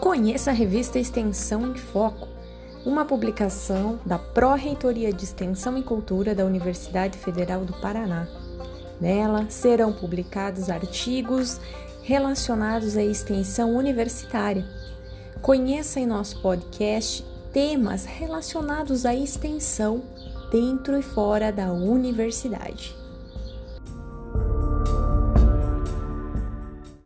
Conheça a revista Extensão em Foco, uma publicação da Pró-Reitoria de Extensão e Cultura da Universidade Federal do Paraná. Nela serão publicados artigos relacionados à extensão universitária. Conheça em nosso podcast temas relacionados à extensão dentro e fora da universidade.